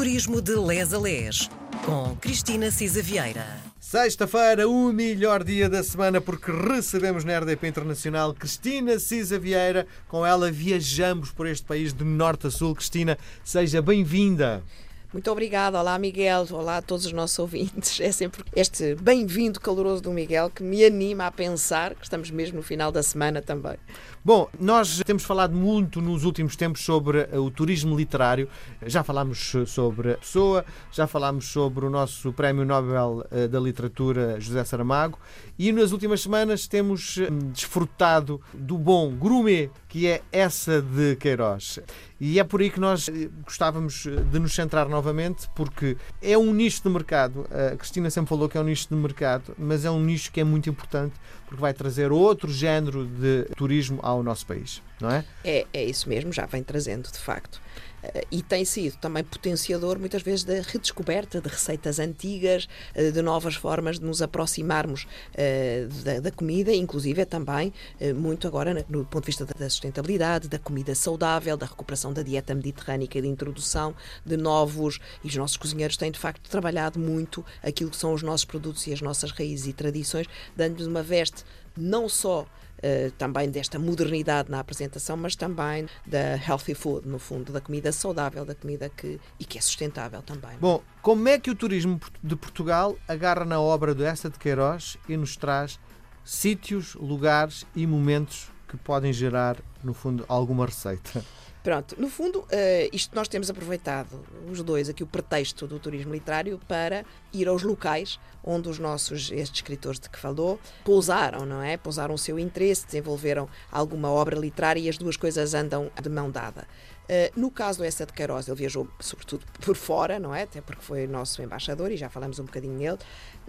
Turismo de Les a Les, com Cristina Cisa Vieira. Sexta-feira, o melhor dia da semana, porque recebemos na RDP Internacional Cristina Cisa Vieira. Com ela viajamos por este país de norte a sul. Cristina, seja bem-vinda. Muito obrigada. Olá, Miguel. Olá a todos os nossos ouvintes. É sempre este bem-vindo caloroso do Miguel que me anima a pensar que estamos mesmo no final da semana também. Bom, nós temos falado muito nos últimos tempos sobre eh, o turismo literário. Já falámos sobre a Pessoa, já falámos sobre o nosso Prémio Nobel eh, da Literatura José Saramago e nas últimas semanas temos eh, desfrutado do bom gourmet que é essa de Queiroz. E é por aí que nós gostávamos de nos centrar novamente, porque é um nicho de mercado. A Cristina sempre falou que é um nicho de mercado, mas é um nicho que é muito importante porque vai trazer outro género de turismo ao nosso país, não é? É, é isso mesmo, já vem trazendo, de facto. Uh, e tem sido também potenciador, muitas vezes, da redescoberta de receitas antigas, uh, de novas formas de nos aproximarmos uh, da, da, comida, inclusive também muito agora no ponto de vista da sustentabilidade, da comida saudável, da recuperação da dieta mediterrânica de introdução de novos. E os nossos cozinheiros têm, de facto, trabalhado muito aquilo que são os nossos produtos e as nossas raízes e tradições, dando-lhes uma veste não só Uh, também desta modernidade na apresentação, mas também da healthy food, no fundo, da comida saudável, da comida que e que é sustentável também. Bom, como é que o turismo de Portugal agarra na obra do Essa de Queiroz e nos traz sítios, lugares e momentos que podem gerar, no fundo, alguma receita? Pronto, no fundo, uh, isto nós temos aproveitado, os dois, aqui o pretexto do turismo literário para ir aos locais onde os nossos, estes escritores de que falou, pousaram, não é? Pousaram o seu interesse, desenvolveram alguma obra literária e as duas coisas andam de mão dada. Uh, no caso do Essa de Queiroz, ele viajou sobretudo por fora, não é? Até porque foi nosso embaixador e já falamos um bocadinho nele,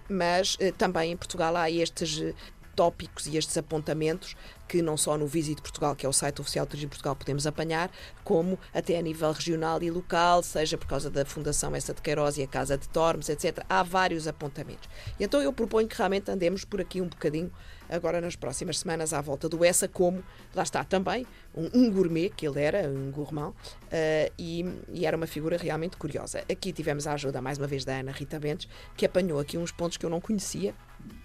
mas uh, também em Portugal há estes tópicos e estes apontamentos que não só no Visit Portugal, que é o site oficial do Turismo Portugal, podemos apanhar, como até a nível regional e local, seja por causa da Fundação Essa de Queiroz e a Casa de Tormes, etc. Há vários apontamentos. E então eu proponho que realmente andemos por aqui um bocadinho agora nas próximas semanas à volta do Essa, como lá está também um, um gourmet, que ele era, um gourmand, uh, e, e, era uma figura realmente curiosa. Aqui tivemos a ajuda, mais uma vez, da Ana Rita Bentes, que apanhou aqui uns pontos que eu não conhecia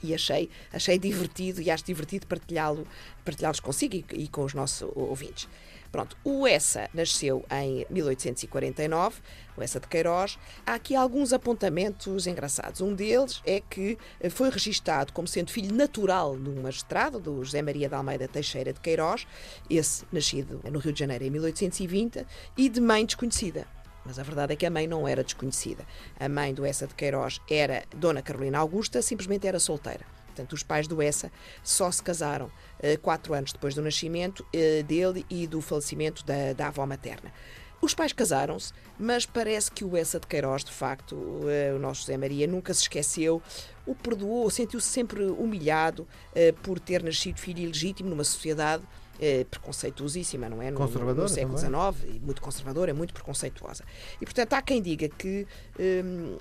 e achei, achei divertido e acho divertido partilhá-lo, partilhá-los consigo e, e, com os nossos ouvintes. Pronto, o Essa nasceu em 1849, o Essa de Queiroz. Há aqui alguns apontamentos engraçados. Um deles é que foi registado como sendo filho natural de um magistrado, do José Maria de Almeida Teixeira de Queiroz, esse nascido no Rio de Janeiro em 1820, e de mãe desconhecida. Mas a verdade é que a mãe não era desconhecida. A mãe do Essa de Queiroz era Dona Carolina Augusta, simplesmente era solteira. Portanto, os pais do Essa só se casaram uh, quatro anos depois do nascimento uh, dele e do falecimento da, da avó materna. Os pais casaram-se, mas parece que o Essa de Queiroz, de facto, uh, o nosso José Maria, nunca se esqueceu, o perdoou, sentiu-se sempre humilhado por ter nascido filho ilegítimo numa sociedade preconceituosíssima, não é? No, no século XIX, muito conservadora, muito preconceituosa. E, portanto, há quem diga que. Hum,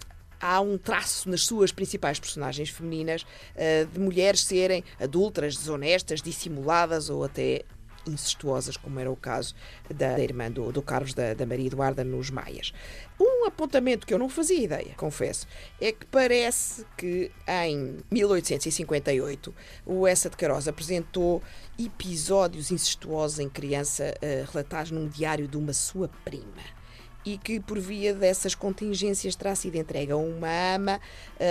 há um traço nas suas principais personagens femininas uh, de mulheres serem adultas, desonestas, dissimuladas ou até incestuosas, como era o caso da, da irmã do, do Carlos da, da Maria Eduarda nos Maias. Um apontamento que eu não fazia ideia, confesso, é que parece que em 1858 o Essa de Queiroz apresentou episódios incestuosos em criança uh, relatados num diário de uma sua prima e que, por via dessas contingências, terá sido entregue a uma ama,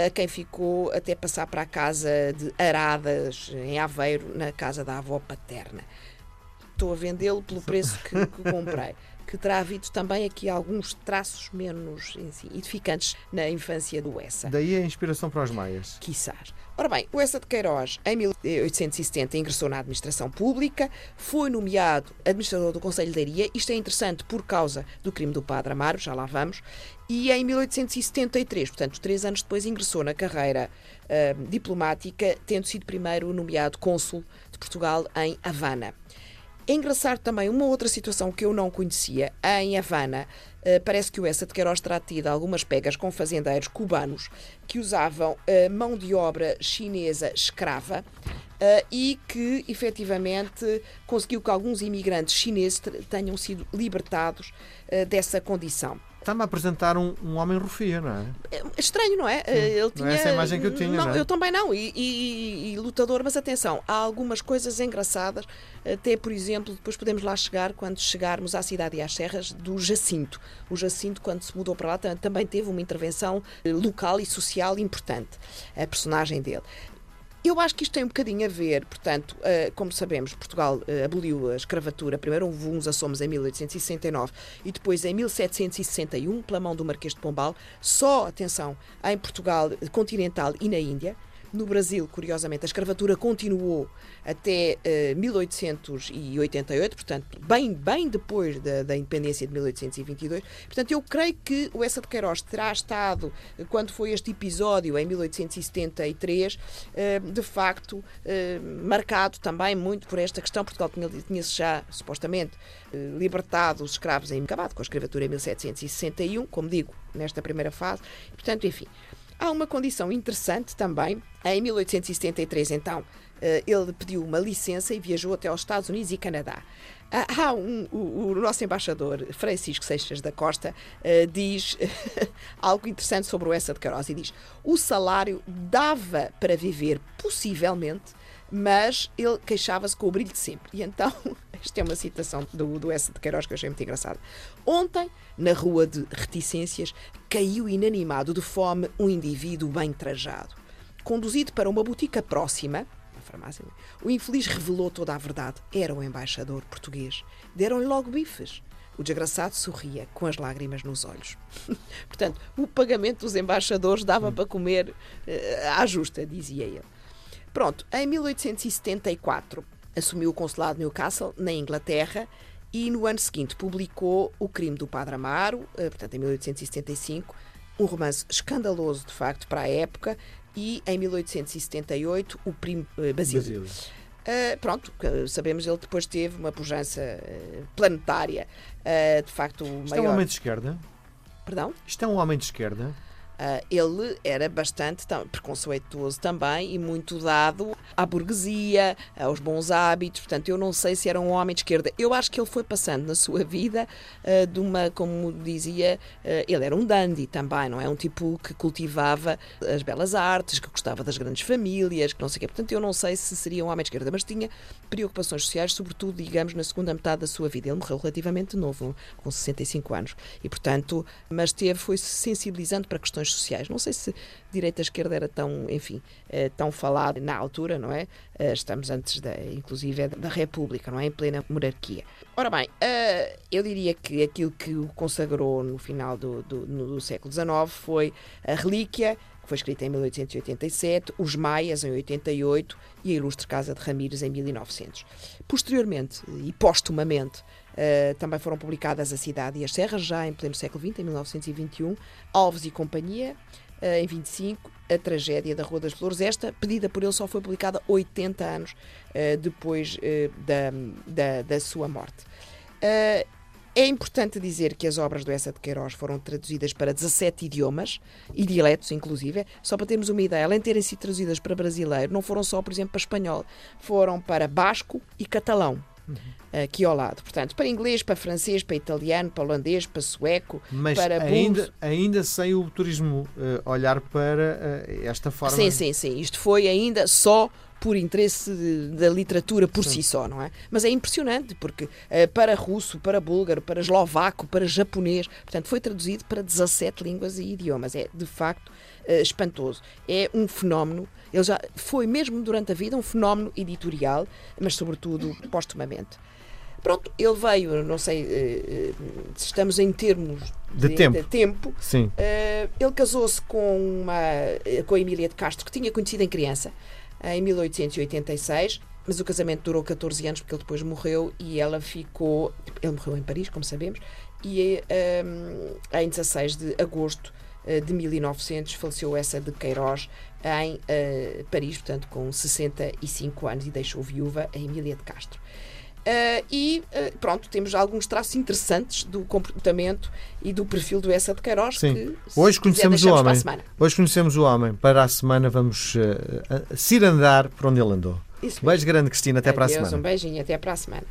a quem ficou até passar para a casa de Aradas, em Aveiro, na casa da avó paterna estou a vendê-lo pelo preço que, que comprei. que terá havido também aqui alguns traços menos edificantes na infância do Essa. Daí a inspiração para os maias. Quissás. Ora bem, o Essa de Queiroz, em 1870, ingressou na administração pública, foi nomeado administrador do Conselho de Leiria. Isto é interessante por causa do crime do Padre Amaro, já lá vamos. E em 1873, portanto, três anos depois, ingressou na carreira uh, diplomática, tendo sido primeiro nomeado cônsul de Portugal em Havana. É engraçado também uma outra situação que eu não conhecia. Em Havana, uh, parece que o Essa de Queiroz terá tido algumas pegas com fazendeiros cubanos que usavam uh, mão de obra chinesa escrava uh, e que, efetivamente, conseguiu que alguns imigrantes chineses tenham sido libertados dessa condição. Está-me a apresentar um, um homem rufia, não é? É estranho, não é? Ele Não tinha... é essa a imagem que eu tinha, não é? eu também não. E, e- e lutador, mas atenção, há algumas coisas engraçadas, até por exemplo, depois podemos lá chegar quando chegarmos à cidade e às serras do Jacinto. O Jacinto, quando se mudou para lá, tam- também teve uma intervenção eh, local e social importante, a personagem dele. Eu acho que isto tem um bocadinho a ver, portanto, eh, como sabemos, Portugal eh, aboliu a escravatura, primeiro houve uns assomos em 1869 e depois em 1761, pela mão do Marquês de Pombal, só, atenção, em Portugal continental e na Índia. No Brasil, curiosamente, a escravatura continuou até eh, 1888, portanto, bem, bem depois da, da independência de 1822. Portanto, eu creio que o Essa de Queiroz terá estado, quando foi este episódio, em 1873, eh, de facto, eh, marcado também muito por esta questão. Portugal tinha- tinha-se já, supostamente, libertado os escravos em acabado com a escravatura em 1761, como digo, nesta primeira fase. Portanto, enfim. Há uma condição interessante também. Em 1873, então, eh, ele pediu uma licença e viajou até aos Estados Unidos e Canadá. Ah, Há um, o, o nosso embaixador, Francisco Seixas da Costa, eh, diz algo interessante sobre o Essa de Queiroz e diz: o salário dava para viver, possivelmente, mas ele queixava-se com o brilho de sempre. E então, esta é uma citação do, do S de Queiroz que eu achei muito engraçada. Ontem, na rua de Reticências, caiu inanimado de fome um indivíduo bem trajado. Conduzido para uma botica próxima, uma farmácia, o infeliz revelou toda a verdade. Era o embaixador português. Deram-lhe logo bifes. O desgraçado sorria, com as lágrimas nos olhos. Portanto, o pagamento dos embaixadores dava para comer eh, à justa, dizia ele. Pronto, em 1874 assumiu o consulado de Newcastle, na Inglaterra, e no ano seguinte publicou O Crime do Padre Amaro, eh, portanto, em 1875, um romance escandaloso, de facto, para a época, e em 1878, O Primo eh, Basílio. Basílio. Uh, pronto, sabemos ele depois teve uma pujança planetária, uh, de facto Isto é um maior. homem de esquerda? Perdão? Isto é um homem de esquerda? Uh, ele era bastante preconceituoso também e muito dado à burguesia, aos bons hábitos. Portanto, eu não sei se era um homem de esquerda. Eu acho que ele foi passando na sua vida uh, de uma, como dizia, uh, ele era um dandy também, não é? Um tipo que cultivava as belas artes, que gostava das grandes famílias, que não sei o quê. Portanto, eu não sei se seria um homem de esquerda, mas tinha preocupações sociais, sobretudo, digamos, na segunda metade da sua vida. Ele morreu relativamente novo, com 65 anos. E, portanto, mas teve, foi-se sensibilizando para questões sociais. Não sei se direita e esquerda era tão, enfim, eh, tão falado na altura, não é? Eh, Estamos antes, da, inclusive, é da República, não é? Em plena monarquia. Ora bem, eh, eu diria que aquilo que o consagrou no final do, do, do século XIX foi a Relíquia, que foi escrita em 1887, Os Maias em 88 e a Ilustre Casa de Ramírez em 1900. Posteriormente e póstumamente eh, também foram publicadas A Cidade e as Serras, já em pleno século XX, em 1921, Alves e Companhia, eh, em 25, A Tragédia da Rua das Flores. Esta, pedida por ele, só foi publicada 80 anos eh, depois da, da, da sua morte. É importante dizer que as obras do Essa de Queiroz foram traduzidas para 17 idiomas e dialetos, inclusive. Só para termos uma ideia, além de terem sido traduzidas para brasileiro, não foram só, por exemplo, para espanhol, foram para basco e catalão. Aqui ao lado. Portanto, para inglês, para francês, para italiano, para holandês, para sueco, Mas para ainda, búlgaro. ainda sem o turismo eh, olhar para eh, esta forma. Sim, sim, sim. Isto foi ainda só por interesse da literatura por si só, não é? Mas é impressionante, porque eh, para russo, para búlgaro, para eslovaco, para japonês, portanto, foi traduzido para 17 línguas e idiomas. É, de facto, eh, espantoso. É um fenómeno, ele já foi mesmo durante a vida um fenómeno editorial, mas sobretudo postumamente. Pronto, ele veio, não sei eh, eh, se estamos em termos De tempo. tempo Sim. Ele casou-se com, uma, com a Emília de Castro, que tinha conhecido em criança, em 1886, mas o casamento durou 14 anos porque ele depois morreu e ela ficou. Ele morreu em Paris, como sabemos, e um, em 16 de agosto de 1900 faleceu essa de Queiroz em uh, Paris, portanto, com 65 anos, e deixou viúva a Emília de Castro. Uh, e uh, pronto, temos alguns traços interessantes do comportamento e do perfil do Essa de Queiroz. Sim. Que, Hoje quiser, conhecemos o para a homem. semana. Hoje conhecemos o homem. Para a semana vamos uh, cirandar por onde ele andou. Isso Um beijo grande, Cristina. Até para a Adeus, semana. Um beijinho, até para a semana.